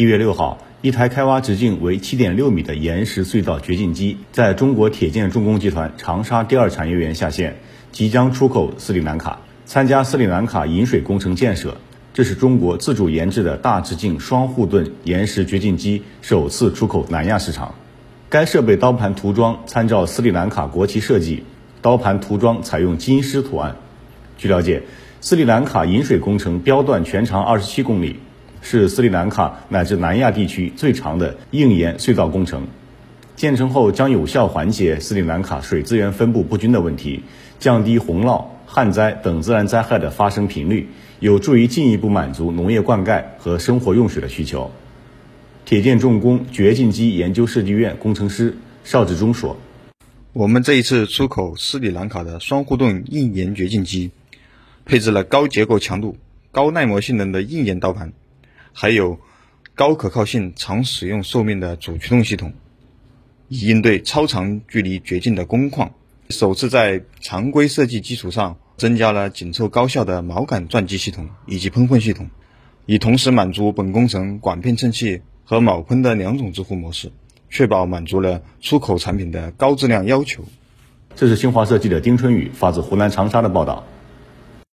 一月六号，一台开挖直径为七点六米的岩石隧道掘进机在中国铁建重工集团长沙第二产业园下线，即将出口斯里兰卡，参加斯里兰卡引水工程建设。这是中国自主研制的大直径双护盾岩石掘进机首次出口南亚市场。该设备刀盘涂装参照斯里兰卡国旗设计，刀盘涂装采用金狮图案。据了解，斯里兰卡引水工程标段全长二十七公里。是斯里兰卡乃至南亚地区最长的硬岩隧道工程，建成后将有效缓解斯里兰卡水资源分布不均的问题，降低洪涝、旱灾等自然灾害的发生频率，有助于进一步满足农业灌溉和生活用水的需求。铁建重工掘进机研究设计院工程师邵志忠说：“我们这一次出口斯里兰卡的双护盾硬岩掘进机，配置了高结构强度、高耐磨性能的硬岩刀盘。”还有高可靠性、长使用寿命的主驱动系统，以应对超长距离掘进的工况。首次在常规设计基础上，增加了紧凑高效的锚杆钻机系统以及喷混系统，以同时满足本工程管片称气和铆喷的两种支护模式，确保满足了出口产品的高质量要求。这是新华社记者丁春雨发自湖南长沙的报道。